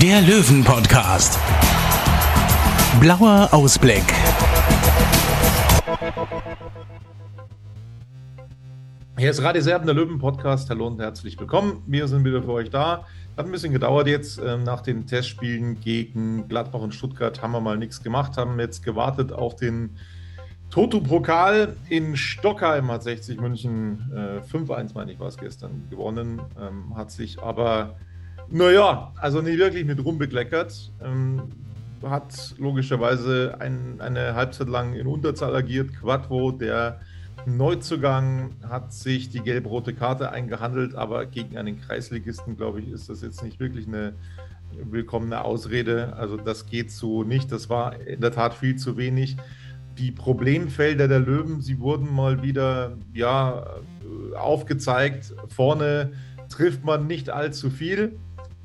der Löwen-Podcast. Blauer Ausblick. Hier ist Radio Serben, der Löwen-Podcast. Hallo und herzlich willkommen. Wir sind wieder für euch da. Hat ein bisschen gedauert jetzt. Ähm, nach den Testspielen gegen Gladbach und Stuttgart haben wir mal nichts gemacht, haben jetzt gewartet auf den Toto-Pokal. In Stockheim hat 60 München äh, 5-1, meine ich, war es gestern, gewonnen. Ähm, hat sich aber, naja, also nicht wirklich mit Ruhm bekleckert. Ähm, hat logischerweise ein, eine Halbzeit lang in Unterzahl agiert. Quattro, der Neuzugang hat sich die gelb-rote Karte eingehandelt, aber gegen einen Kreisligisten, glaube ich, ist das jetzt nicht wirklich eine willkommene Ausrede. Also das geht so nicht. Das war in der Tat viel zu wenig. Die Problemfelder der Löwen, sie wurden mal wieder ja, aufgezeigt. Vorne trifft man nicht allzu viel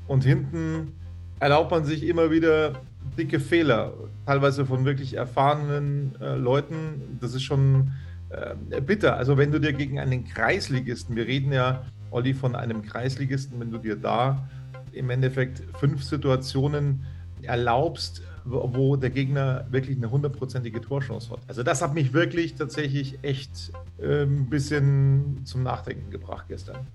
und hinten erlaubt man sich immer wieder dicke Fehler, teilweise von wirklich erfahrenen äh, Leuten. Das ist schon äh, bitter. Also wenn du dir gegen einen Kreisligisten, wir reden ja, Olli, von einem Kreisligisten, wenn du dir da im Endeffekt fünf Situationen erlaubst, wo, der Gegner wirklich eine hundertprozentige Torchance hat. Also das hat mich wirklich tatsächlich echt äh, ein bisschen zum Nachdenken gebracht gestern.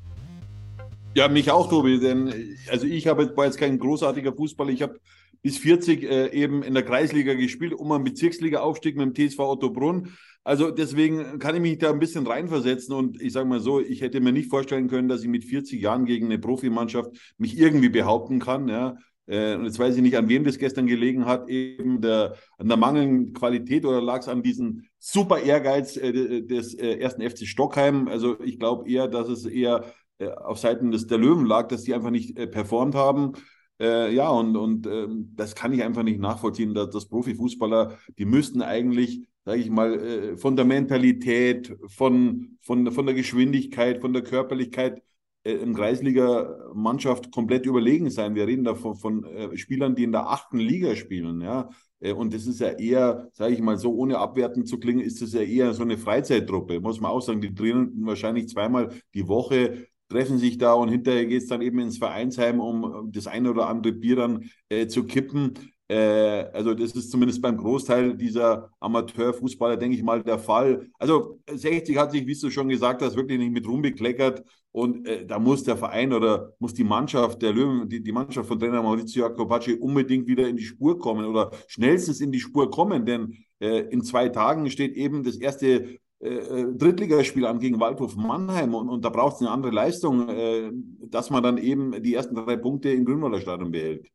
Ja, mich auch, Tobi, denn also ich habe war jetzt kein großartiger Fußballer. Ich habe bis 40 äh, eben in der Kreisliga gespielt, um einen Bezirksliga-Aufstieg mit dem TSV Ottobrunn. Also deswegen kann ich mich da ein bisschen reinversetzen und ich sage mal so, ich hätte mir nicht vorstellen können, dass ich mit 40 Jahren gegen eine Profimannschaft mich irgendwie behaupten kann. Ja. Äh, und jetzt weiß ich nicht, an wem das gestern gelegen hat, eben der, an der mangelnden Qualität oder lag es an diesem super Ehrgeiz äh, des äh, ersten FC Stockheim. Also ich glaube eher, dass es eher äh, auf Seiten des, der Löwen lag, dass die einfach nicht äh, performt haben. Äh, ja, und, und ähm, das kann ich einfach nicht nachvollziehen, dass, dass Profifußballer, die müssten eigentlich sage ich mal, äh, von der Mentalität, von, von, von der Geschwindigkeit, von der Körperlichkeit äh, im Kreisliga-Mannschaft komplett überlegen sein. Wir reden da von, von äh, Spielern, die in der achten Liga spielen, ja. Und das ist ja eher, sage ich mal so, ohne abwertend zu klingen, ist das ja eher so eine Freizeittruppe, muss man auch sagen. Die trainieren wahrscheinlich zweimal die Woche, treffen sich da und hinterher geht es dann eben ins Vereinsheim, um das eine oder andere Bier dann äh, zu kippen. Äh, also das ist zumindest beim Großteil dieser Amateurfußballer, denke ich mal, der Fall. Also 60 hat sich, wie du schon gesagt hast, wirklich nicht mit Ruhm bekleckert. Und äh, da muss der Verein oder muss die Mannschaft der Löwen, die, die Mannschaft von Trainer Maurizio Jacopacci unbedingt wieder in die Spur kommen oder schnellstens in die Spur kommen. Denn äh, in zwei Tagen steht eben das erste Drittligaspiel an gegen Waldhof Mannheim und, und da braucht es eine andere Leistung, äh, dass man dann eben die ersten drei Punkte im Grünwalder Stadion behält.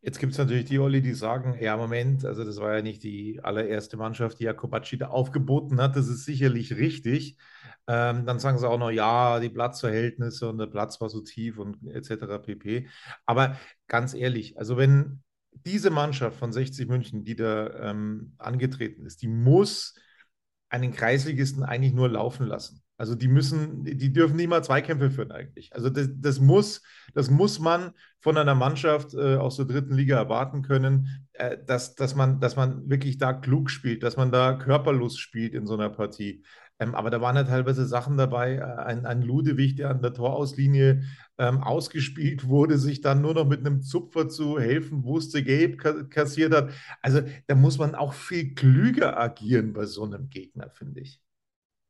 Jetzt gibt es natürlich die Olli, die sagen, ja, Moment, also das war ja nicht die allererste Mannschaft, die Jakobacci da aufgeboten hat, das ist sicherlich richtig. Ähm, dann sagen sie auch noch, ja, die Platzverhältnisse und der Platz war so tief und etc. pp. Aber ganz ehrlich, also wenn diese Mannschaft von 60 München, die da ähm, angetreten ist, die muss einen Kreisligisten eigentlich nur laufen lassen. Also die müssen, die dürfen nie mal Zweikämpfe führen eigentlich. Also das, das muss, das muss man von einer Mannschaft äh, aus der dritten Liga erwarten können, äh, dass, dass, man, dass man wirklich da klug spielt, dass man da körperlos spielt in so einer Partie. Ähm, aber da waren ja teilweise Sachen dabei, äh, ein, ein Ludewig, der an der Torauslinie ähm, ausgespielt wurde, sich dann nur noch mit einem Zupfer zu helfen wusste, gelb kassiert hat. Also da muss man auch viel klüger agieren bei so einem Gegner, finde ich.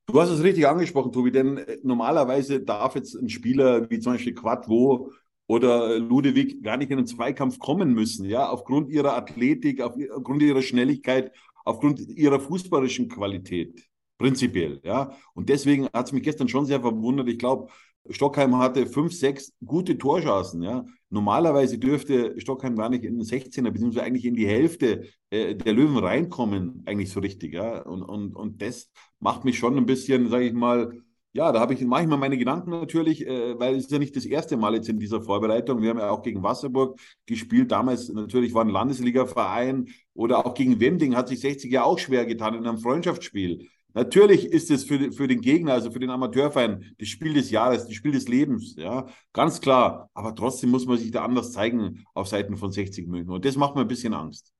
Du hast es richtig angesprochen, Tobi, denn äh, normalerweise darf jetzt ein Spieler wie zum Beispiel Quadvo oder Ludewig gar nicht in einen Zweikampf kommen müssen, ja, aufgrund ihrer Athletik, aufgrund ihrer Schnelligkeit, aufgrund ihrer fußballerischen Qualität, prinzipiell, ja. Und deswegen hat es mich gestern schon sehr verwundert. Ich glaube, Stockheim hatte fünf, sechs gute Torchancen. Ja. Normalerweise dürfte Stockheim gar nicht in den 16er, beziehungsweise eigentlich in die Hälfte äh, der Löwen reinkommen, eigentlich so richtig. Ja. Und, und, und das macht mich schon ein bisschen, sage ich mal, ja, da habe ich manchmal meine Gedanken natürlich, äh, weil es ist ja nicht das erste Mal jetzt in dieser Vorbereitung. Wir haben ja auch gegen Wasserburg gespielt. Damals natürlich war ein Landesliga-Verein oder auch gegen Wemding hat sich 60 ja auch schwer getan in einem Freundschaftsspiel. Natürlich ist es für, für den Gegner, also für den Amateurverein, das Spiel des Jahres, das Spiel des Lebens, ja, ganz klar. Aber trotzdem muss man sich da anders zeigen auf Seiten von 60 München. Und das macht mir ein bisschen Angst.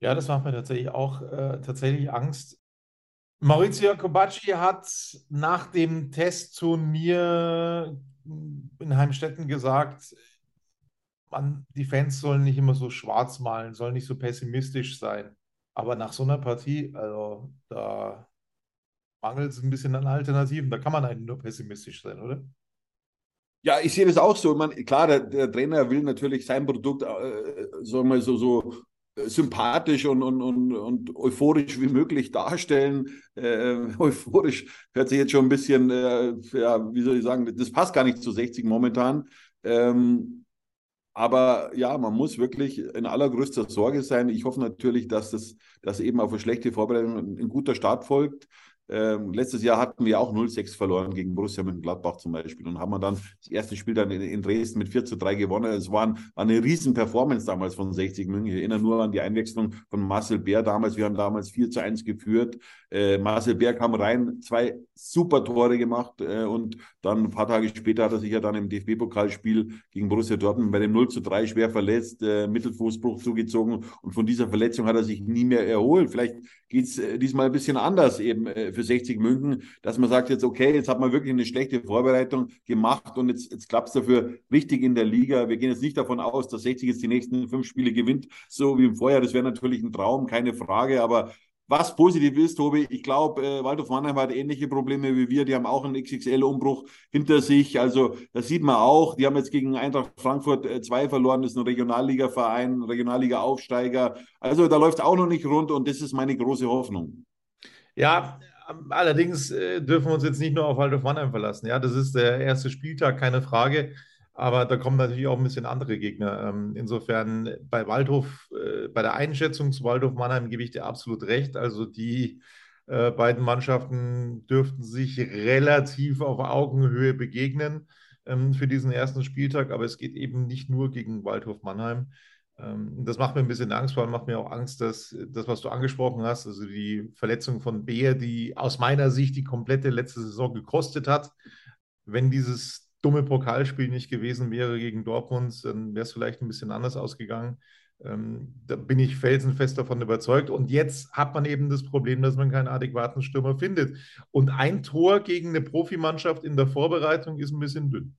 Ja, das macht mir tatsächlich auch äh, tatsächlich Angst. Maurizio Kobacci hat nach dem Test zu mir in Heimstetten gesagt, man, die Fans sollen nicht immer so schwarz malen, sollen nicht so pessimistisch sein. Aber nach so einer Partie, also da mangelt es ein bisschen an Alternativen. Da kann man eigentlich nur pessimistisch sein, oder? Ja, ich sehe das auch so. Man, klar, der, der, Trainer will natürlich sein Produkt äh, so, mal so, so sympathisch und, und, und, und euphorisch wie möglich darstellen. Äh, euphorisch hört sich jetzt schon ein bisschen, äh, ja, wie soll ich sagen, das passt gar nicht zu 60 momentan. Ähm, aber ja, man muss wirklich in allergrößter Sorge sein. Ich hoffe natürlich, dass das dass eben auf eine schlechte Vorbereitung ein guter Start folgt. Ähm, letztes Jahr hatten wir auch 0-6 verloren gegen Borussia Mönchengladbach zum Beispiel und haben dann das erste Spiel dann in, in Dresden mit 4 zu 3 gewonnen. Es war, ein, eine riesen Performance damals von 60 München. Ich erinnere nur an die Einwechslung von Marcel Bär damals. Wir haben damals 4 zu 1 geführt. Äh, Marcel Bär kam rein, zwei super Tore gemacht äh, und dann ein paar Tage später hat er sich ja dann im DFB-Pokalspiel gegen Borussia Dortmund bei dem 0 zu 3 schwer verletzt, äh, Mittelfußbruch zugezogen und von dieser Verletzung hat er sich nie mehr erholt. Vielleicht geht es äh, diesmal ein bisschen anders eben äh, für 60 München, dass man sagt jetzt, okay, jetzt hat man wirklich eine schlechte Vorbereitung gemacht und jetzt, jetzt klappt es dafür richtig in der Liga. Wir gehen jetzt nicht davon aus, dass 60 jetzt die nächsten fünf Spiele gewinnt, so wie im Vorjahr. Das wäre natürlich ein Traum, keine Frage, aber was positiv ist, Tobi, ich glaube, äh, Waldorf Mannheim hat ähnliche Probleme wie wir. Die haben auch einen XXL-Umbruch hinter sich. Also das sieht man auch. Die haben jetzt gegen Eintracht Frankfurt äh, zwei verloren. Das ist ein Regionalliga-Verein, Regionalliga-Aufsteiger. Also da läuft es auch noch nicht rund und das ist meine große Hoffnung. Ja, allerdings äh, dürfen wir uns jetzt nicht nur auf Waldorf Mannheim verlassen. Ja, das ist der erste Spieltag, keine Frage. Aber da kommen natürlich auch ein bisschen andere Gegner. Ähm, insofern bei Waldhof, äh, bei der Einschätzung zu Waldhof Mannheim gebe ich dir absolut recht. Also die äh, beiden Mannschaften dürften sich relativ auf Augenhöhe begegnen ähm, für diesen ersten Spieltag. Aber es geht eben nicht nur gegen Waldhof Mannheim. Ähm, das macht mir ein bisschen Angst, vor allem macht mir auch Angst, dass das, was du angesprochen hast, also die Verletzung von Beer, die aus meiner Sicht die komplette letzte Saison gekostet hat, wenn dieses dumme Pokalspiel nicht gewesen wäre gegen Dortmund, dann wäre es vielleicht ein bisschen anders ausgegangen. Ähm, da bin ich felsenfest davon überzeugt. Und jetzt hat man eben das Problem, dass man keinen adäquaten Stürmer findet. Und ein Tor gegen eine Profimannschaft in der Vorbereitung ist ein bisschen dünn.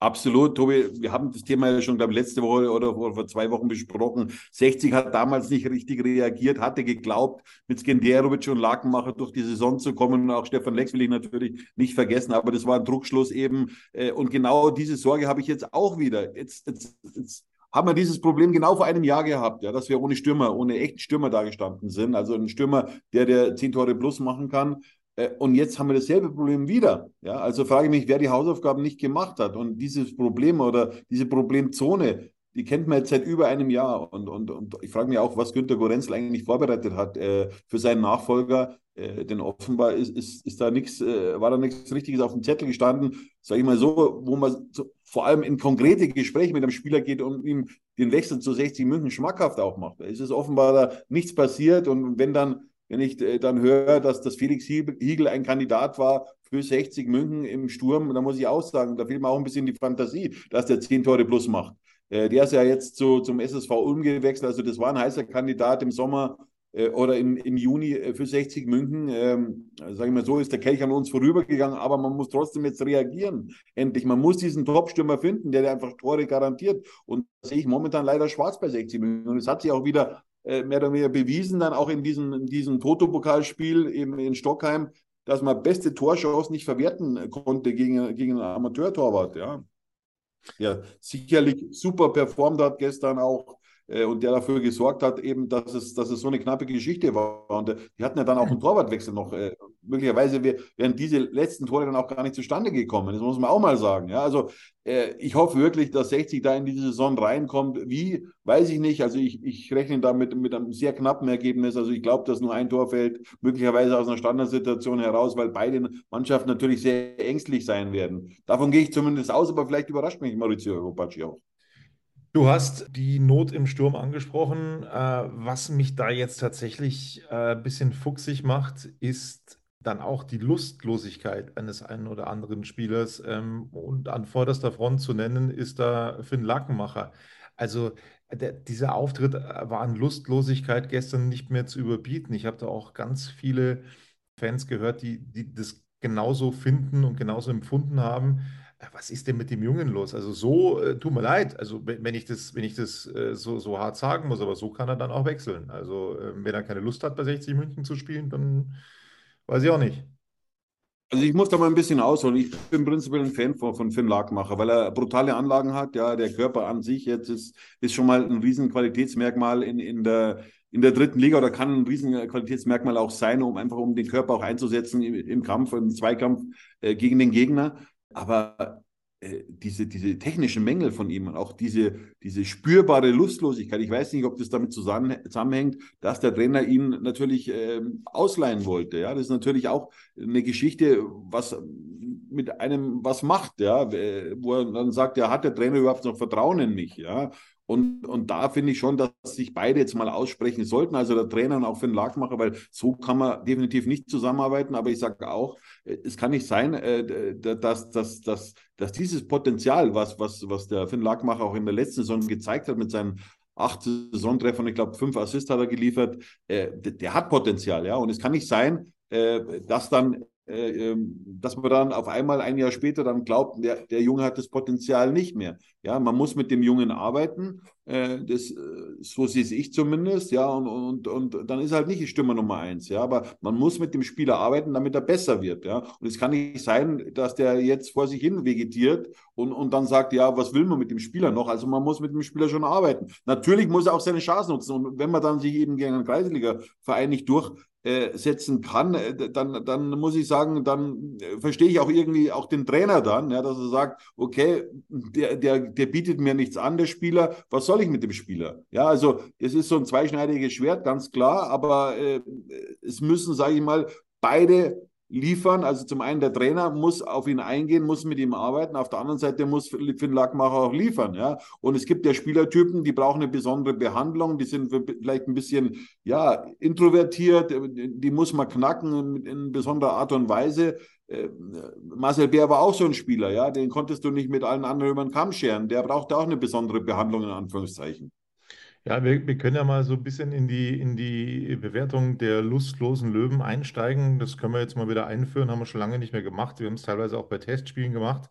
Absolut, Tobi. Wir haben das Thema ja schon, glaube ich, letzte Woche oder, vor zwei Wochen besprochen. 60 hat damals nicht richtig reagiert, hatte geglaubt, mit Skenderovic und Lakenmacher durch die Saison zu kommen. Und auch Stefan Lex will ich natürlich nicht vergessen, aber das war ein Druckschluss eben. Äh, und genau diese Sorge habe ich jetzt auch wieder. Jetzt, jetzt, jetzt haben wir dieses Problem genau vor einem Jahr gehabt, ja, dass wir ohne Stürmer, ohne echten Stürmer dagestanden sind. Also ein Stürmer, der der zehn Tore plus machen kann. Äh, und jetzt haben wir dasselbe Problem wieder. Ja, also frage ich mich, wer die Hausaufgaben nicht gemacht hat. Und dieses Problem oder diese Problemzone, die kennt man jetzt seit über einem Jahr. Und, und, und ich frage mich auch, was Günter Gorenzel eigentlich vorbereitet hat äh, für seinen Nachfolger. Äh, denn offenbar ist, ist, ist da nichts, äh, war da nichts Richtiges auf dem Zettel gestanden, sage ich mal so, wo man so, vor allem in konkrete Gespräche mit einem Spieler geht und ihm den Wechsel zu 60 München schmackhaft auch macht. Es ist offenbar da nichts passiert. Und wenn dann wenn ich äh, dann höre, dass das Felix Hiegel ein Kandidat war für 60 München im Sturm, dann muss ich auch sagen, da fehlt mir auch ein bisschen die Fantasie, dass der 10 Tore plus macht. Äh, der ist ja jetzt zu, zum SSV Ulm gewechselt, also das war ein heißer Kandidat im Sommer äh, oder im, im Juni für 60 München. Ähm, Sage ich mal so, ist der Kelch an uns vorübergegangen, aber man muss trotzdem jetzt reagieren. Endlich, man muss diesen Top-Stürmer finden, der, einfach Tore garantiert. Und das sehe ich momentan leider schwarz bei 60 München. Und es hat sich auch wieder mehr oder weniger bewiesen, dann auch in diesem, in diesem Toto-Pokalspiel eben in Stockheim, dass man beste Torchance nicht verwerten konnte gegen, gegen einen Amateurtorwart. Ja. ja, sicherlich super performt hat gestern auch äh, und der dafür gesorgt hat, eben, dass es, dass es so eine knappe Geschichte war. Und äh, die hatten ja dann auch einen Torwartwechsel noch äh, möglicherweise wären diese letzten Tore dann auch gar nicht zustande gekommen. Das muss man auch mal sagen. Ja, also äh, ich hoffe wirklich, dass 60 da in diese Saison reinkommt. Wie, weiß ich nicht. Also ich, ich rechne damit mit einem sehr knappen Ergebnis. Also ich glaube, dass nur ein Tor fällt, möglicherweise aus einer Standardsituation heraus, weil beide Mannschaften natürlich sehr ängstlich sein werden. Davon gehe ich zumindest aus, aber vielleicht überrascht mich Maurizio Europacci auch. Du hast die Not im Sturm angesprochen. Äh, was mich da jetzt tatsächlich äh, ein bisschen fuchsig macht, ist dann auch die Lustlosigkeit eines einen oder anderen Spielers. Ähm, und an vorderster Front zu nennen ist da Finn Lakenmacher. Also der, dieser Auftritt äh, war an Lustlosigkeit gestern nicht mehr zu überbieten. Ich habe da auch ganz viele Fans gehört, die, die das genauso finden und genauso empfunden haben was ist denn mit dem Jungen los? Also so, äh, tut mir leid, also wenn ich das, wenn ich das äh, so, so hart sagen muss, aber so kann er dann auch wechseln. Also äh, wenn er keine Lust hat, bei 60 München zu spielen, dann weiß ich auch nicht. Also ich muss da mal ein bisschen ausholen. Ich bin prinzipiell ein Fan von, von Finn Lagmacher, weil er brutale Anlagen hat. Ja, der Körper an sich jetzt ist, ist schon mal ein riesen Qualitätsmerkmal in, in der in der dritten Liga oder kann ein riesen Qualitätsmerkmal auch sein, um einfach um den Körper auch einzusetzen im, im Kampf, im Zweikampf äh, gegen den Gegner. Aber diese, diese technischen Mängel von ihm und auch diese, diese spürbare Lustlosigkeit, ich weiß nicht, ob das damit zusammenhängt, dass der Trainer ihn natürlich äh, ausleihen wollte. Ja, das ist natürlich auch eine Geschichte, was mit einem was macht, ja, wo er dann sagt, ja, hat der Trainer überhaupt noch Vertrauen in mich, ja? Und, und da finde ich schon, dass sich beide jetzt mal aussprechen sollten, also der Trainer und auch für den Lagmacher, weil so kann man definitiv nicht zusammenarbeiten. Aber ich sage auch, äh, es kann nicht sein, äh, dass, dass, dass, dass dieses Potenzial, was, was, was der Finn Lagmacher auch in der letzten Saison gezeigt hat mit seinen acht Saisontreffern, ich glaube fünf Assists hat er geliefert, äh, der hat Potenzial, ja. Und es kann nicht sein, dass dann äh, dass man dann auf einmal ein Jahr später dann glaubt, der, der Junge hat das Potenzial nicht mehr. Ja, man muss mit dem Jungen arbeiten, äh, das, äh, so sehe ich zumindest, ja, und, und, und dann ist halt nicht die Stimme Nummer eins, ja, aber man muss mit dem Spieler arbeiten, damit er besser wird, ja. Und es kann nicht sein, dass der jetzt vor sich hin vegetiert und, und dann sagt, ja, was will man mit dem Spieler noch? Also man muss mit dem Spieler schon arbeiten. Natürlich muss er auch seine Chance nutzen und wenn man dann sich eben gegen einen Kreisliga-Verein nicht durch äh, setzen kann, äh, dann, dann muss ich sagen, dann äh, verstehe ich auch irgendwie auch den Trainer dann, ja, dass er sagt, okay, der, der, der bietet mir nichts an, der Spieler, was soll ich mit dem Spieler? Ja, also es ist so ein zweischneidiges Schwert, ganz klar, aber äh, es müssen, sage ich mal, beide liefern. Also zum einen der Trainer muss auf ihn eingehen, muss mit ihm arbeiten. Auf der anderen Seite muss Finn Lackmacher auch liefern. Ja? Und es gibt ja Spielertypen, die brauchen eine besondere Behandlung. Die sind vielleicht ein bisschen ja, introvertiert. Die muss man knacken in besonderer Art und Weise. Äh, Marcel Bär war auch so ein Spieler, ja, den konntest du nicht mit allen anderen über den Kamm scheren. Der brauchte auch eine besondere Behandlung in Anführungszeichen. Ja, wir, wir können ja mal so ein bisschen in die, in die Bewertung der lustlosen Löwen einsteigen. Das können wir jetzt mal wieder einführen, haben wir schon lange nicht mehr gemacht. Wir haben es teilweise auch bei Testspielen gemacht.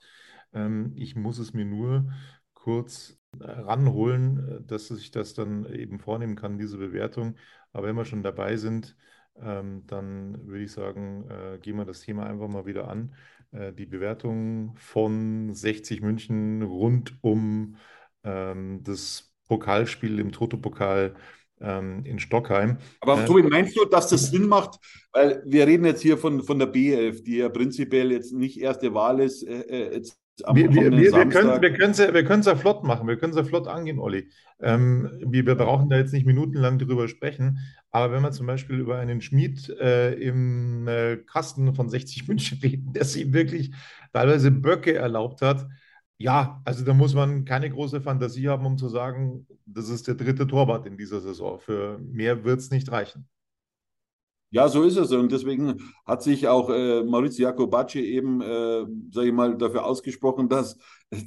Ähm, ich muss es mir nur kurz ranholen, dass ich das dann eben vornehmen kann, diese Bewertung. Aber wenn wir schon dabei sind, ähm, dann würde ich sagen, äh, gehen wir das Thema einfach mal wieder an. Äh, die Bewertung von 60 München rund um ähm, das Pokalspiel im Toto-Pokal ähm, in Stockheim. Aber äh, Tobi, meinst du, dass das Sinn macht? Weil wir reden jetzt hier von, von der B11, die ja prinzipiell jetzt nicht erste Wahl ist. Äh, äh jetzt wir, wir, wir, wir können wir können es ja, wir ja flott machen, wir können es ja flott angehen, Olli. Ähm, wir, wir brauchen da jetzt nicht minutenlang drüber sprechen, aber wenn wir zum Beispiel über einen Schmied äh, im äh, Kasten von 60 München reden, der sich wirklich teilweise Böcke erlaubt hat, ja, also da muss man keine große Fantasie haben, um zu sagen, das ist der dritte Torwart in dieser Saison. Für mehr wird es nicht reichen. Ja, so ist es. Und deswegen hat sich auch äh, Maurizio Jacobacci eben, äh, sage ich mal, dafür ausgesprochen, dass,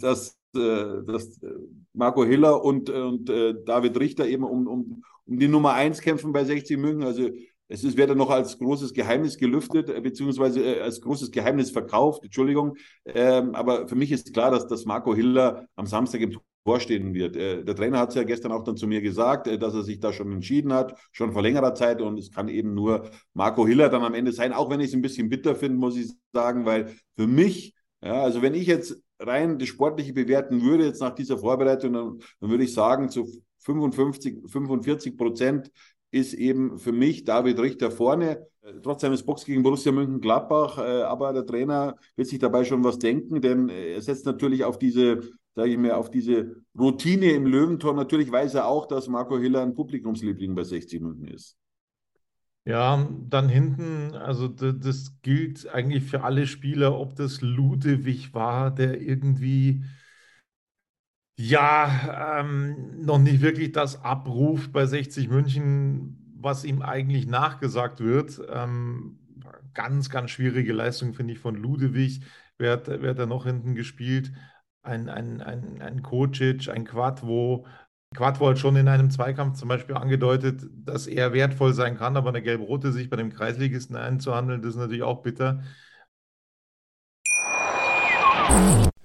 dass, äh, dass äh, Marco Hiller und, und äh, David Richter eben um, um, um die Nummer eins kämpfen bei 60 München. Also es ist, wird noch als großes Geheimnis gelüftet, äh, beziehungsweise äh, als großes Geheimnis verkauft, Entschuldigung. Ähm, aber für mich ist klar, dass, dass Marco Hiller am Samstag im Tor stehen wird. Äh, der Trainer hat es ja gestern auch dann zu mir gesagt, äh, dass er sich da schon entschieden hat, schon vor längerer Zeit. Und es kann eben nur Marco Hiller dann am Ende sein, auch wenn ich es ein bisschen bitter finde, muss ich sagen, weil für mich, ja, also wenn ich jetzt rein das Sportliche bewerten würde, jetzt nach dieser Vorbereitung, dann, dann würde ich sagen, zu 55, 45 Prozent ist eben für mich David Richter vorne. trotz seines Box gegen Borussia Mönchengladbach. Äh, aber der Trainer wird sich dabei schon was denken, denn er setzt natürlich auf diese, sage ich mir, auf diese Routine im Löwentor. Natürlich weiß er auch, dass Marco Hiller ein Publikumsliebling bei 60 München ist. Ja, dann hinten, also das gilt eigentlich für alle Spieler, ob das Ludewig war, der irgendwie ja ähm, noch nicht wirklich das abruft bei 60 München, was ihm eigentlich nachgesagt wird. Ähm, ganz, ganz schwierige Leistung, finde ich, von Ludewig. Wer hat, wer hat da noch hinten gespielt? Ein, ein, ein, ein Kocic, ein Quadvo, Quadvo hat schon in einem Zweikampf zum Beispiel angedeutet, dass er wertvoll sein kann, aber eine gelb-rote sich bei dem Kreisligisten einzuhandeln, das ist natürlich auch bitter.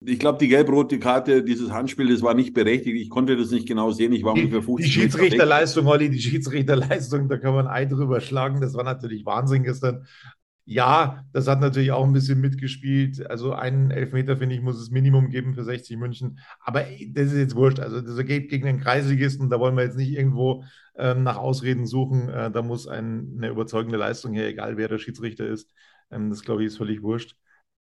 ich glaube, die gelb-rote Karte, dieses Handspiel, das war nicht berechtigt. Ich konnte das nicht genau sehen. Ich war die, ungefähr 50 Die Schiedsrichterleistung, Olli, die Schiedsrichterleistung, da kann man ein Ei drüber schlagen. Das war natürlich Wahnsinn gestern. Ja, das hat natürlich auch ein bisschen mitgespielt. Also einen Elfmeter, finde ich, muss es Minimum geben für 60 München. Aber das ist jetzt wurscht. Also das geht gegen den Kreisligisten. Da wollen wir jetzt nicht irgendwo ähm, nach Ausreden suchen. Äh, da muss ein, eine überzeugende Leistung her, egal wer der Schiedsrichter ist. Ähm, das, glaube ich, ist völlig wurscht.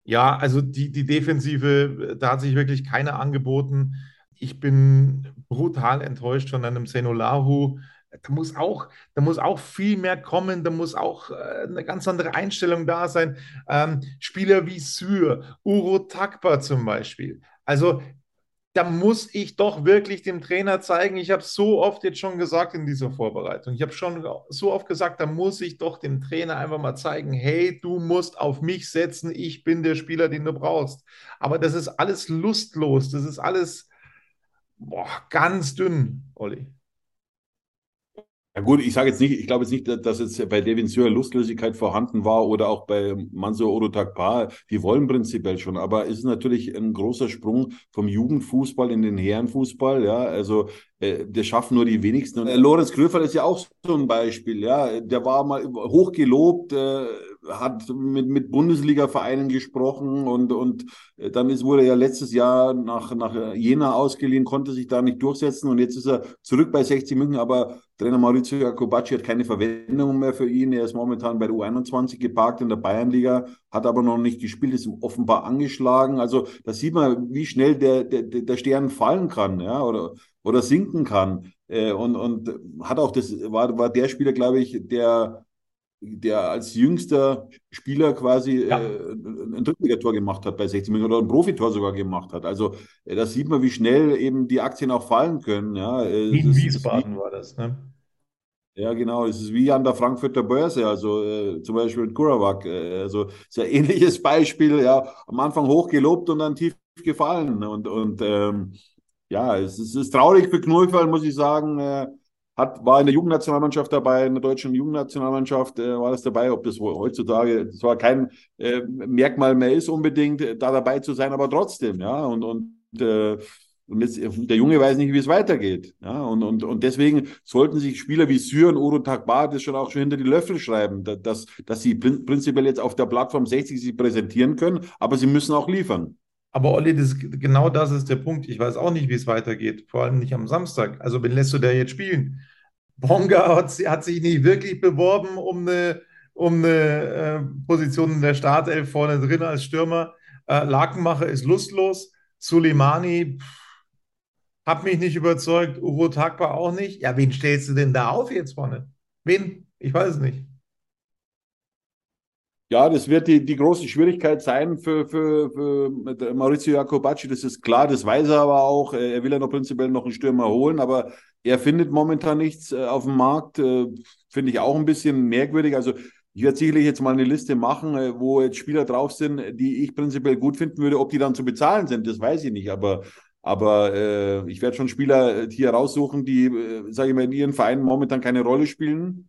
Ja, also die, die Defensive, da hat sich wirklich keiner angeboten. Ich bin brutal enttäuscht von einem Senolahu da muss auch, da muss auch viel mehr kommen, da muss auch äh, eine ganz andere Einstellung da sein. Ähm, Spieler wie Syr, Uro Takba zum Beispiel. Also da muss ich doch wirklich dem Trainer zeigen, ich habe so oft jetzt schon gesagt in dieser Vorbereitung, ich habe schon so oft gesagt, da muss ich doch dem Trainer einfach mal zeigen, hey, du musst auf mich setzen, ich bin der Spieler, den du brauchst. Aber das ist alles lustlos, das ist alles boah, ganz dünn, Olli. Ja gut, ich sage jetzt nicht, ich glaube jetzt nicht, dass jetzt bei Devin Sür Lustlosigkeit vorhanden war oder auch bei Manso Orotakpa. Die wollen prinzipiell schon, aber es ist natürlich ein großer Sprung vom Jugendfußball in den Herrenfußball. Ja, also äh, das schaffen nur die wenigsten. Und äh, Lorenz Kröfer ist ja auch so ein Beispiel. Ja, der war mal hochgelobt. Äh, hat mit, mit Bundesliga-Vereinen gesprochen und, und äh, dann ist, wurde er ja letztes Jahr nach, nach Jena ausgeliehen, konnte sich da nicht durchsetzen und jetzt ist er zurück bei 60 München, aber Trainer Maurizio Jacobacci hat keine Verwendung mehr für ihn. Er ist momentan bei der U21 geparkt in der Bayernliga, hat aber noch nicht gespielt, ist offenbar angeschlagen. Also da sieht man, wie schnell der, der, der Stern fallen kann, ja, oder, oder sinken kann. Äh, und, und hat auch das, war, war der Spieler, glaube ich, der der als jüngster Spieler quasi ja. äh, ein Drittligator gemacht hat bei 60 Millionen oder ein Profitor sogar gemacht hat. Also äh, da sieht man, wie schnell eben die Aktien auch fallen können. Ja. Äh, in Wiesbaden wie, war das, ne? Ja, genau. Es ist wie an der Frankfurter Börse, also äh, zum Beispiel mit Kurawak. Äh, also ist ein ähnliches Beispiel, ja, am Anfang hoch gelobt und dann tief gefallen. Und, und ähm, ja, es, es ist traurig für Knurfall, muss ich sagen. Äh, hat, war in der Jugendnationalmannschaft dabei, in der deutschen Jugendnationalmannschaft äh, war das dabei, ob das heutzutage zwar kein äh, Merkmal mehr ist, unbedingt äh, da dabei zu sein, aber trotzdem, ja, und, und, äh, und jetzt, der Junge weiß nicht, wie es weitergeht. Ja, und, und, und deswegen sollten sich Spieler wie Syr und Uro Takbar das schon auch schon hinter die Löffel schreiben, dass, dass sie prinzipiell jetzt auf der Plattform 60 sich präsentieren können, aber sie müssen auch liefern. Aber Olli, das, genau das ist der Punkt. Ich weiß auch nicht, wie es weitergeht. Vor allem nicht am Samstag. Also, wen lässt du da jetzt spielen? Bonga hat, hat sich nicht wirklich beworben um eine, um eine äh, Position in der Startelf vorne drin als Stürmer. Äh, Lakenmacher ist lustlos. Suleimani hat mich nicht überzeugt. Uro Tagba auch nicht. Ja, wen stellst du denn da auf jetzt vorne? Wen? Ich weiß es nicht. Ja, das wird die, die große Schwierigkeit sein für, für, für Maurizio Jacobacci, das ist klar, das weiß er aber auch. Er will ja noch prinzipiell noch einen Stürmer holen, aber er findet momentan nichts äh, auf dem Markt. Äh, finde ich auch ein bisschen merkwürdig. Also ich werde sicherlich jetzt mal eine Liste machen, äh, wo jetzt Spieler drauf sind, die ich prinzipiell gut finden würde. Ob die dann zu bezahlen sind, das weiß ich nicht. Aber, aber äh, ich werde schon Spieler hier raussuchen, die, äh, sage ich mal, in ihren Vereinen momentan keine Rolle spielen.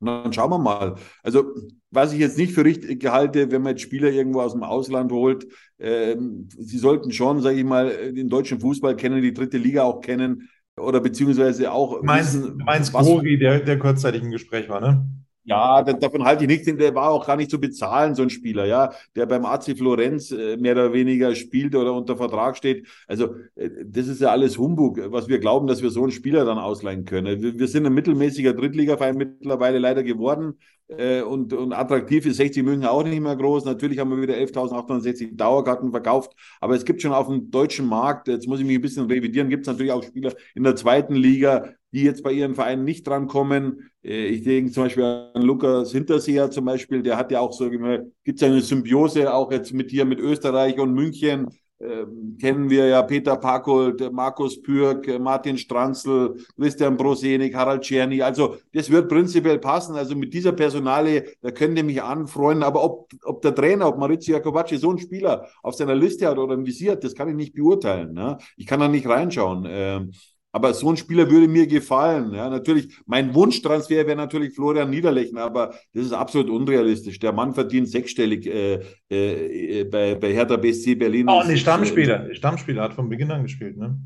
Und dann schauen wir mal. Also was ich jetzt nicht für richtig halte, wenn man jetzt Spieler irgendwo aus dem Ausland holt, ähm, sie sollten schon, sage ich mal, den deutschen Fußball kennen, die dritte Liga auch kennen oder beziehungsweise auch. Meinst, wissen, du meinst Grogi, der, der kurzzeitig im Gespräch war, ne? Ja, davon halte ich nichts. Der war auch gar nicht zu bezahlen, so ein Spieler, ja, der beim AC Florenz äh, mehr oder weniger spielt oder unter Vertrag steht. Also, äh, das ist ja alles Humbug, was wir glauben, dass wir so einen Spieler dann ausleihen können. Wir sind ein mittelmäßiger Drittligaverein mittlerweile leider geworden. Äh, und, und attraktiv ist 60 München auch nicht mehr groß. Natürlich haben wir wieder 11.860 Dauerkarten verkauft, aber es gibt schon auf dem deutschen Markt, jetzt muss ich mich ein bisschen revidieren, gibt es natürlich auch Spieler in der zweiten Liga, die jetzt bei ihren Vereinen nicht drankommen. Äh, ich denke zum Beispiel an Lukas Hinterseher zum Beispiel, der hat ja auch so, gibt es eine Symbiose auch jetzt mit hier, mit Österreich und München ähm, kennen wir ja Peter Packold, Markus Pürk, Martin Stranzl, Christian Brosenik, Harald Czerny. Also das wird prinzipiell passen. Also mit dieser Personale, da könnt ihr mich anfreuen. Aber ob, ob der Trainer, ob Maurizio Jacobacci so einen Spieler auf seiner Liste hat oder im Visier hat, das kann ich nicht beurteilen. Ne? Ich kann da nicht reinschauen. Ähm, aber so ein Spieler würde mir gefallen. Ja, natürlich, mein Wunschtransfer wäre natürlich Florian Niederlechner, aber das ist absolut unrealistisch. Der Mann verdient sechsstellig äh, äh, bei, bei Hertha BSC Berlin. Auch ein Stammspieler. Äh, Stammspieler hat von Beginn an gespielt, ne?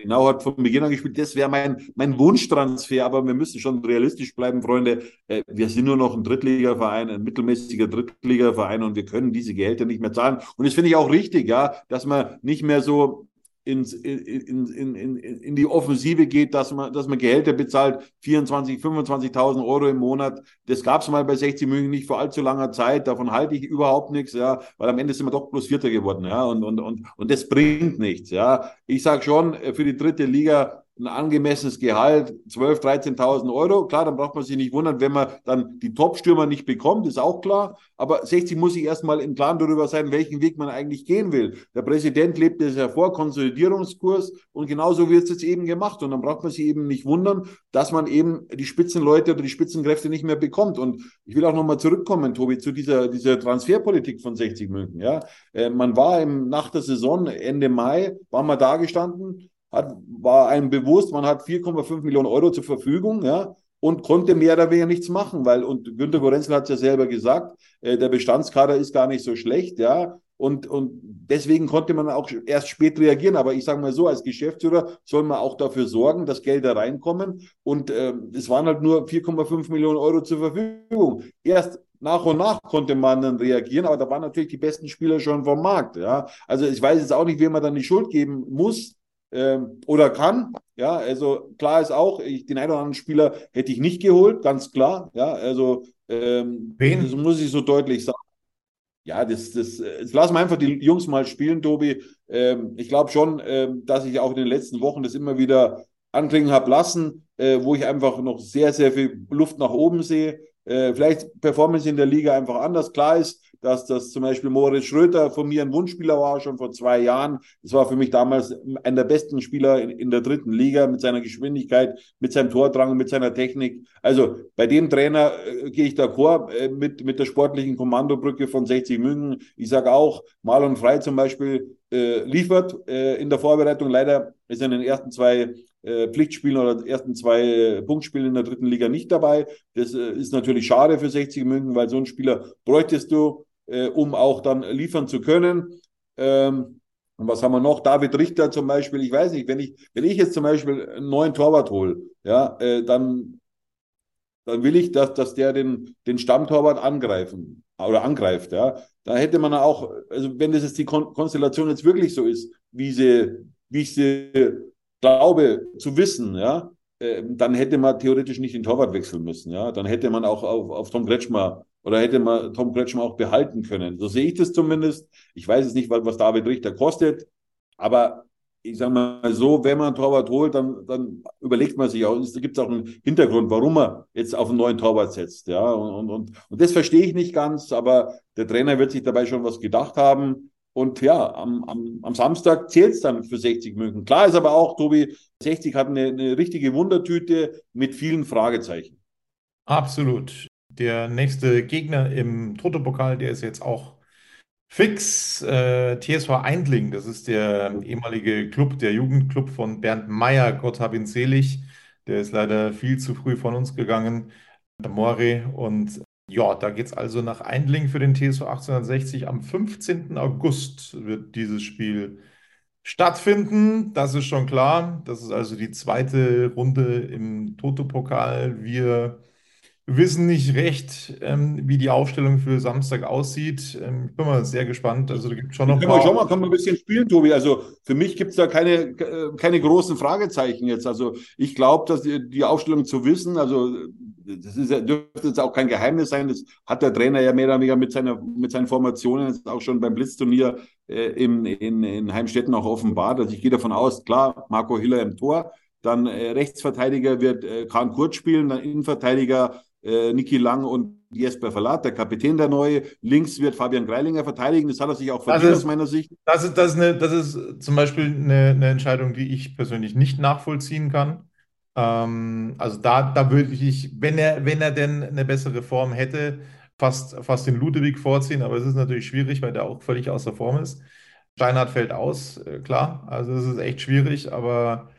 Genau, hat von Beginn an gespielt. Das wäre mein, mein Wunschtransfer, aber wir müssen schon realistisch bleiben, Freunde. Äh, wir sind nur noch ein Drittligaverein, ein mittelmäßiger Drittligaverein und wir können diese Gehälter nicht mehr zahlen. Und das finde ich auch richtig, ja, dass man nicht mehr so ins, in, in, in, in die Offensive geht, dass man, dass man Gehälter bezahlt, 24.000, 25.000 Euro im Monat. Das gab es mal bei 60 München nicht vor allzu langer Zeit. Davon halte ich überhaupt nichts, ja, weil am Ende sind wir doch bloß Vierter geworden, ja, und, und, und, und das bringt nichts, ja. Ich sage schon, für die dritte Liga ein angemessenes Gehalt, 12.000, 13.000 Euro. Klar, dann braucht man sich nicht wundern, wenn man dann die Top-Stürmer nicht bekommt, ist auch klar. Aber 60 muss sich erstmal im Plan darüber sein, welchen Weg man eigentlich gehen will. Der Präsident lebt es ja vor, Konsolidierungskurs und genauso wird es jetzt eben gemacht. Und dann braucht man sich eben nicht wundern, dass man eben die Spitzenleute oder die Spitzenkräfte nicht mehr bekommt. Und ich will auch nochmal zurückkommen, Tobi, zu dieser, dieser Transferpolitik von 60 München. Ja, äh, man war im, nach der Saison, Ende Mai, war man da gestanden, hat, war einem bewusst, man hat 4,5 Millionen Euro zur Verfügung, ja, und konnte mehr oder weniger nichts machen, weil, und Günter Gorenzel hat es ja selber gesagt, äh, der Bestandskader ist gar nicht so schlecht, ja, und, und deswegen konnte man auch erst spät reagieren. Aber ich sage mal so, als Geschäftsführer soll man auch dafür sorgen, dass Gelder reinkommen. Und äh, es waren halt nur 4,5 Millionen Euro zur Verfügung. Erst nach und nach konnte man dann reagieren, aber da waren natürlich die besten Spieler schon vom Markt. Ja? Also ich weiß jetzt auch nicht, wem man dann die Schuld geben muss ähm, oder kann. Ja, also klar ist auch, ich, den einen oder anderen Spieler hätte ich nicht geholt, ganz klar. Ja, also ähm, Wen? das muss ich so deutlich sagen. Ja, das, das, das lassen wir einfach die Jungs mal spielen, Tobi. Ähm, ich glaube schon, ähm, dass ich auch in den letzten Wochen das immer wieder anklingen habe lassen, äh, wo ich einfach noch sehr, sehr viel Luft nach oben sehe. Äh, vielleicht Performance in der Liga einfach anders. Klar ist, dass das zum Beispiel Moritz Schröter von mir ein Wunschspieler war, schon vor zwei Jahren. Das war für mich damals einer der besten Spieler in, in der dritten Liga mit seiner Geschwindigkeit, mit seinem Tordrang, mit seiner Technik. Also bei dem Trainer äh, gehe ich d'accord äh, mit, mit der sportlichen Kommandobrücke von 60 München. Ich sage auch, Marlon Frey zum Beispiel äh, liefert äh, in der Vorbereitung. Leider ist er in den ersten zwei äh, Pflichtspielen oder ersten zwei äh, Punktspielen in der dritten Liga nicht dabei. Das äh, ist natürlich schade für 60 München, weil so einen Spieler bräuchtest du äh, um auch dann liefern zu können. Ähm, und was haben wir noch? David Richter zum Beispiel. Ich weiß nicht, wenn ich, wenn ich jetzt zum Beispiel einen neuen Torwart hole, ja, äh, dann, dann will ich, dass, dass der den, den Stammtorwart angreifen oder angreift, ja. Da hätte man auch, also wenn das jetzt die Kon Konstellation jetzt wirklich so ist, wie sie, wie ich sie glaube zu wissen, ja, äh, dann hätte man theoretisch nicht den Torwart wechseln müssen, ja. Dann hätte man auch auf, auf Tom Kretschmer oder hätte man Tom Kretschmer auch behalten können. So sehe ich das zumindest. Ich weiß es nicht, was David Richter kostet, aber ich sage mal so, wenn man einen Torwart holt, dann, dann überlegt man sich auch, es gibt auch einen Hintergrund, warum man jetzt auf einen neuen Torwart setzt. Ja, und, und, und das verstehe ich nicht ganz, aber der Trainer wird sich dabei schon was gedacht haben. Und ja, am, am, am Samstag zählt es dann für 60 München. Klar ist aber auch, Tobi, 60 hat eine, eine richtige Wundertüte mit vielen Fragezeichen. Absolut. Der nächste Gegner im Toto-Pokal, der ist jetzt auch fix. Äh, TSV Eindling, das ist der ehemalige Club, der Jugendclub von Bernd Meyer, Gott hab ihn selig. Der ist leider viel zu früh von uns gegangen, der. Und Ja, da geht es also nach Eindling für den TSV 1860. Am 15. August wird dieses Spiel stattfinden. Das ist schon klar. Das ist also die zweite Runde im Toto-Pokal. Wir wissen nicht recht, ähm, wie die Aufstellung für Samstag aussieht. Ähm, ich bin mal sehr gespannt. Also da gibt schon noch Können wir schon mal, können wir ein bisschen spielen, Tobi. Also für mich gibt es da keine, äh, keine großen Fragezeichen jetzt. Also ich glaube, dass die, die Aufstellung zu wissen, also das ist, dürfte jetzt auch kein Geheimnis sein. Das hat der Trainer ja mehr oder weniger mit, seiner, mit seinen Formationen jetzt auch schon beim Blitzturnier äh, in, in, in Heimstetten auch offenbart. Also ich gehe davon aus, klar, Marco Hiller im Tor, dann äh, Rechtsverteidiger wird äh, Kahn Kurt spielen, dann Innenverteidiger äh, Niki Lang und Jesper Verlat, der Kapitän der Neue. Links wird Fabian Greilinger verteidigen. Das hat er sich auch verdient aus meiner Sicht. Das ist, das ist, eine, das ist zum Beispiel eine, eine Entscheidung, die ich persönlich nicht nachvollziehen kann. Ähm, also da, da würde ich, wenn er, wenn er denn eine bessere Form hätte, fast, fast den Ludwig vorziehen, aber es ist natürlich schwierig, weil der auch völlig außer Form ist. Steinhardt fällt aus, äh, klar, also es ist echt schwierig, aber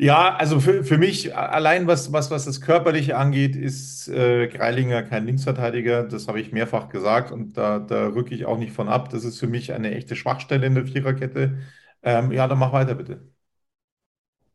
ja, also für, für mich, allein was, was, was das Körperliche angeht, ist äh, Greilinger kein Linksverteidiger. Das habe ich mehrfach gesagt und da, da rücke ich auch nicht von ab. Das ist für mich eine echte Schwachstelle in der Viererkette. Ähm, ja, dann mach weiter bitte.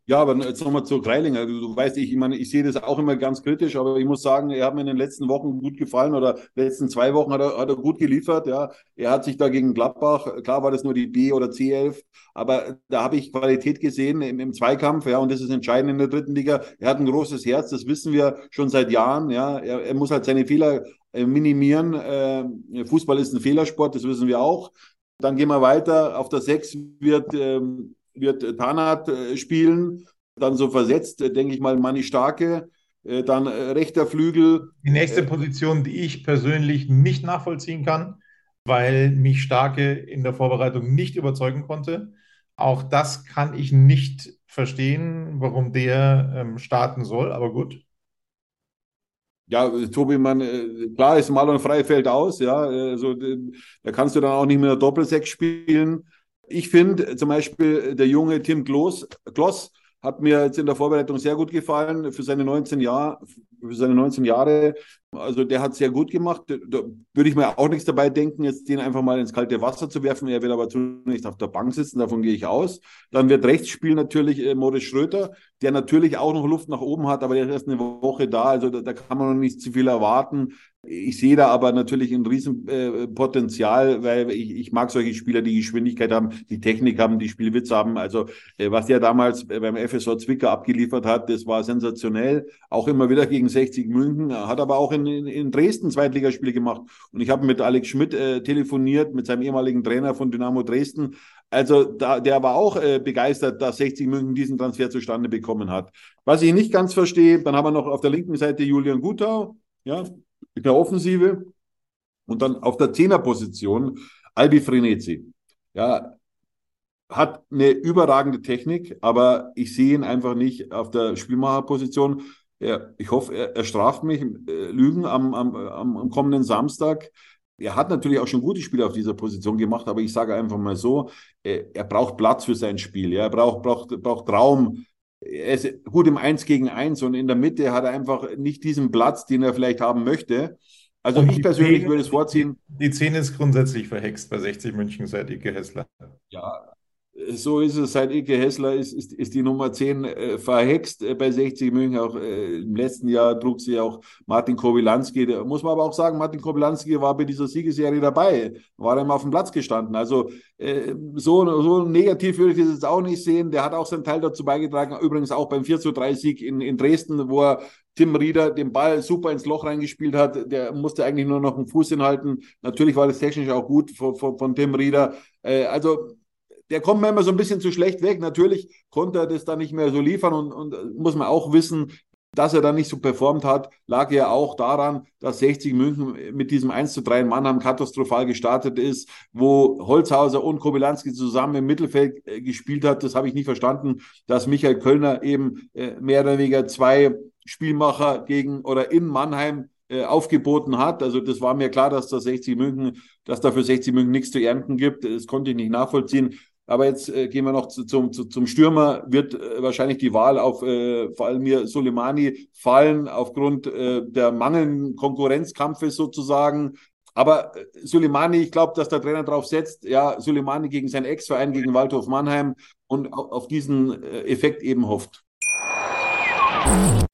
Ja, aber jetzt nochmal zu Greilinger. Du, weißt, ich, ich meine, ich sehe das auch immer ganz kritisch, aber ich muss sagen, er hat mir in den letzten Wochen gut gefallen oder letzten zwei Wochen hat er, hat er gut geliefert. Ja, er hat sich da gegen Gladbach, klar war das nur die B oder C11, aber da habe ich Qualität gesehen im, im Zweikampf. Ja, und das ist entscheidend in der dritten Liga. Er hat ein großes Herz, das wissen wir schon seit Jahren. Ja, er, er muss halt seine Fehler äh, minimieren. Äh, Fußball ist ein Fehlersport, das wissen wir auch. Dann gehen wir weiter. Auf der 6 wird, ähm, wird Tanat äh, spielen. Dann so versetzt, äh, denke ich mal, Manni Starke. Äh, dann rechter Flügel. Die nächste Position, die ich persönlich nicht nachvollziehen kann, weil mich Starke in der Vorbereitung nicht überzeugen konnte. Auch das kann ich nicht verstehen, warum der ähm, starten soll, aber gut. Ja, Tobi, man, klar ist Marlon Frey fällt aus, ja. Also, da kannst du dann auch nicht mehr Doppelsechs spielen. Ich finde äh, zum Beispiel äh, der junge Tim Kloss, Kloss hat mir jetzt in der Vorbereitung sehr gut gefallen für seine 19 Jahre, seine 19 Jahre. Also der hat sehr gut gemacht. Da würde ich mir auch nichts dabei denken, jetzt den einfach mal ins kalte Wasser zu werfen. Er wird aber zunächst auf der Bank sitzen, davon gehe ich aus. Dann wird rechts spielen natürlich äh, Moritz Schröter, der natürlich auch noch Luft nach oben hat, aber der ist erst eine Woche da, also da, da kann man noch nicht zu viel erwarten. Ich sehe da aber natürlich ein Riesenpotenzial, äh, weil ich, ich mag solche Spieler, die Geschwindigkeit haben, die Technik haben, die Spielwitz haben. Also äh, was der damals äh, beim FSV Zwickau abgeliefert hat, das war sensationell. Auch immer wieder gegen 60 München, hat aber auch in, in, in Dresden Zweitligaspiele gemacht. Und ich habe mit Alex Schmidt äh, telefoniert, mit seinem ehemaligen Trainer von Dynamo Dresden. Also da, der war auch äh, begeistert, dass 60 München diesen Transfer zustande bekommen hat. Was ich nicht ganz verstehe, dann haben wir noch auf der linken Seite Julian Gutau, ja, in der Offensive. Und dann auf der Zehnerposition Albi Frenetzi. Ja, hat eine überragende Technik, aber ich sehe ihn einfach nicht auf der Spielmacherposition. Er, ich hoffe, er, er straft mich äh, Lügen am, am, am, am kommenden Samstag. Er hat natürlich auch schon gute Spiele auf dieser Position gemacht, aber ich sage einfach mal so, äh, er braucht Platz für sein Spiel. Ja? Er braucht, braucht, braucht Raum. Er ist gut im Eins gegen Eins und in der Mitte hat er einfach nicht diesen Platz, den er vielleicht haben möchte. Also Und ich persönlich Szene- würde es vorziehen, Die Szene ist grundsätzlich verhext bei 60 München seit Ike Hessler. Ja, so ist es. Seit Ike Hessler ist, ist, ist die Nummer 10 äh, verhext äh, bei 60 München. Auch äh, im letzten Jahr trug sie auch Martin Kobylanski. Da muss man aber auch sagen, Martin Kobylanski war bei dieser Siegesserie dabei, war immer auf dem Platz gestanden. Also äh, so, so negativ würde ich das jetzt auch nicht sehen. Der hat auch seinen Teil dazu beigetragen. Übrigens auch beim 4 zu 3 Sieg in, in Dresden, wo er Tim Rieder den Ball super ins Loch reingespielt hat. Der musste eigentlich nur noch einen Fuß hinhalten. Natürlich war das technisch auch gut von, von, von Tim Rieder. Äh, also der kommt mir immer so ein bisschen zu schlecht weg. Natürlich konnte er das dann nicht mehr so liefern und, und muss man auch wissen, dass er dann nicht so performt hat, lag ja auch daran, dass 60 München mit diesem 1 zu 3 in Mannheim katastrophal gestartet ist, wo Holzhauser und Kobylanski zusammen im Mittelfeld äh, gespielt hat. Das habe ich nie verstanden, dass Michael Kölner eben äh, mehr oder weniger zwei Spielmacher gegen oder in Mannheim äh, aufgeboten hat. Also das war mir klar, dass da 60 München, dass da für 60 München nichts zu ernten gibt. Das konnte ich nicht nachvollziehen. Aber jetzt äh, gehen wir noch zu, zum, zu, zum Stürmer. Wird äh, wahrscheinlich die Wahl auf äh, vor allem mir Soleimani fallen aufgrund äh, der mangelnden Konkurrenzkampfes sozusagen. Aber äh, Soleimani, ich glaube, dass der Trainer darauf setzt, ja, Soleimani gegen seinen Ex-Verein, gegen Waldhof Mannheim und auf diesen äh, Effekt eben hofft.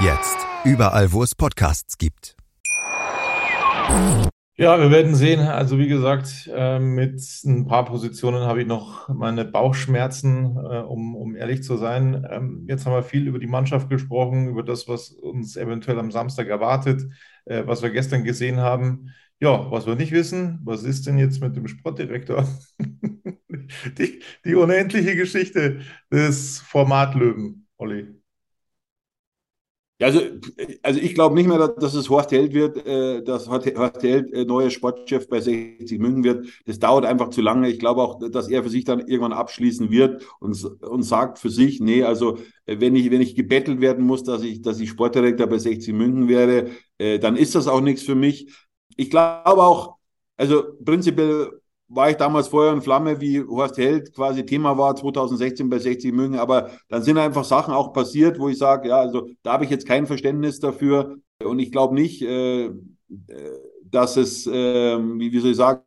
Jetzt. Überall, wo es Podcasts gibt. Ja, wir werden sehen. Also wie gesagt, äh, mit ein paar Positionen habe ich noch meine Bauchschmerzen, äh, um, um ehrlich zu sein. Ähm, jetzt haben wir viel über die Mannschaft gesprochen, über das, was uns eventuell am Samstag erwartet, äh, was wir gestern gesehen haben. Ja, was wir nicht wissen, was ist denn jetzt mit dem Sportdirektor? die, die unendliche Geschichte des Formatlöwen, Olli. Also, also ich glaube nicht mehr, dass es Horst Held wird, äh, dass Horst Held äh, neuer Sportchef bei 60 München wird. Das dauert einfach zu lange. Ich glaube auch, dass er für sich dann irgendwann abschließen wird und, und sagt für sich, nee, also äh, wenn ich, wenn ich gebettelt werden muss, dass ich, dass ich Sportdirektor bei 60 München wäre, äh, dann ist das auch nichts für mich. Ich glaube auch, also prinzipiell war ich damals Feuer und Flamme, wie Horst Held quasi Thema war 2016 bei 60 München. Aber dann sind einfach Sachen auch passiert, wo ich sage, ja, also da habe ich jetzt kein Verständnis dafür. Und ich glaube nicht, äh, äh, dass es, äh, wie, wie soll ich sagen,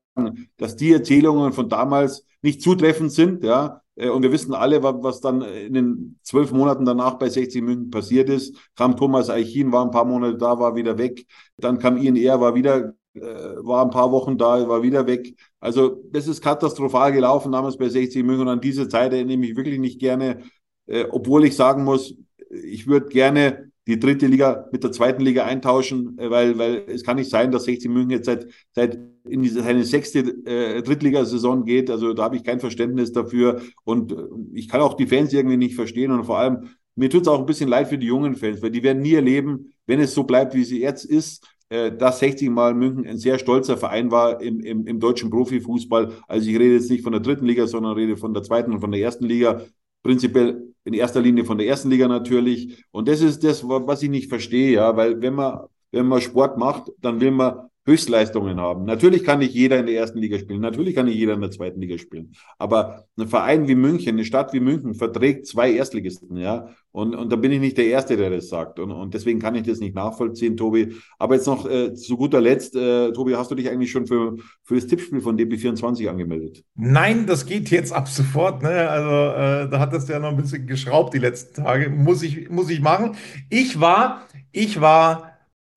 dass die Erzählungen von damals nicht zutreffend sind, ja. Äh, und wir wissen alle, was dann in den zwölf Monaten danach bei 60 München passiert ist. Kam Thomas Eichin, war ein paar Monate da, war wieder weg. Dann kam Ian Ehr, war wieder war ein paar Wochen da, war wieder weg. Also das ist katastrophal gelaufen damals bei 60 München und an diese Zeit erinnere ich wirklich nicht gerne, äh, obwohl ich sagen muss, ich würde gerne die dritte Liga mit der zweiten Liga eintauschen, äh, weil, weil es kann nicht sein, dass 60 München jetzt seit, seit in diese, seine sechste äh, Drittligasaison geht. Also da habe ich kein Verständnis dafür und äh, ich kann auch die Fans irgendwie nicht verstehen und vor allem mir tut es auch ein bisschen leid für die jungen Fans, weil die werden nie erleben, wenn es so bleibt, wie es jetzt ist, äh, dass 60 Mal München ein sehr stolzer Verein war im, im, im deutschen Profifußball. Also ich rede jetzt nicht von der dritten Liga, sondern rede von der zweiten und von der ersten Liga. Prinzipiell in erster Linie von der ersten Liga natürlich. Und das ist das, was ich nicht verstehe, ja, weil wenn man, wenn man Sport macht, dann will man Höchstleistungen haben. Natürlich kann nicht jeder in der ersten Liga spielen, natürlich kann nicht jeder in der zweiten Liga spielen. Aber ein Verein wie München, eine Stadt wie München verträgt zwei Erstligisten, ja. Und, und da bin ich nicht der Erste, der das sagt. Und, und deswegen kann ich das nicht nachvollziehen, Tobi. Aber jetzt noch äh, zu guter Letzt, äh, Tobi, hast du dich eigentlich schon für, für das Tippspiel von DB24 angemeldet? Nein, das geht jetzt ab sofort. Ne? Also äh, da hat das ja noch ein bisschen geschraubt die letzten Tage. Muss ich, muss ich machen. Ich war, ich war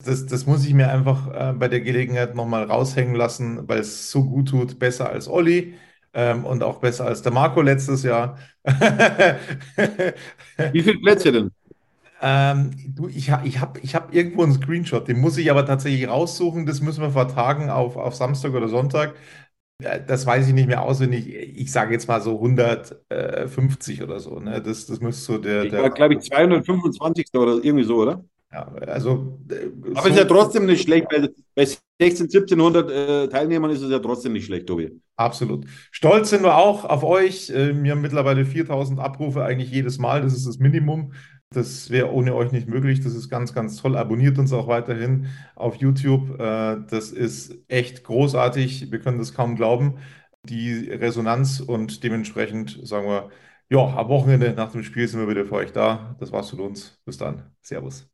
das, das muss ich mir einfach äh, bei der Gelegenheit nochmal raushängen lassen, weil es so gut tut, besser als Olli ähm, und auch besser als der Marco letztes Jahr. Wie viele Plätze denn? Ähm, du, ich, ich habe ich hab irgendwo einen Screenshot, den muss ich aber tatsächlich raussuchen. Das müssen wir vertagen auf, auf Samstag oder Sonntag. Das weiß ich nicht mehr auswendig. Ich sage jetzt mal so 150 oder so. Ne? Das, das müsste so der. Ich war, glaube ich, 225. oder irgendwie so, oder? Ja, also. Äh, Aber so, ist ja trotzdem nicht schlecht. Bei, bei 16, 1700 äh, Teilnehmern ist es ja trotzdem nicht schlecht, Tobi. Absolut. Stolz sind wir auch auf euch. Äh, wir haben mittlerweile 4000 Abrufe eigentlich jedes Mal. Das ist das Minimum. Das wäre ohne euch nicht möglich. Das ist ganz, ganz toll. Abonniert uns auch weiterhin auf YouTube. Äh, das ist echt großartig. Wir können das kaum glauben. Die Resonanz und dementsprechend sagen wir, ja, am Wochenende nach dem Spiel sind wir wieder für euch da. Das war's von uns. Bis dann. Servus.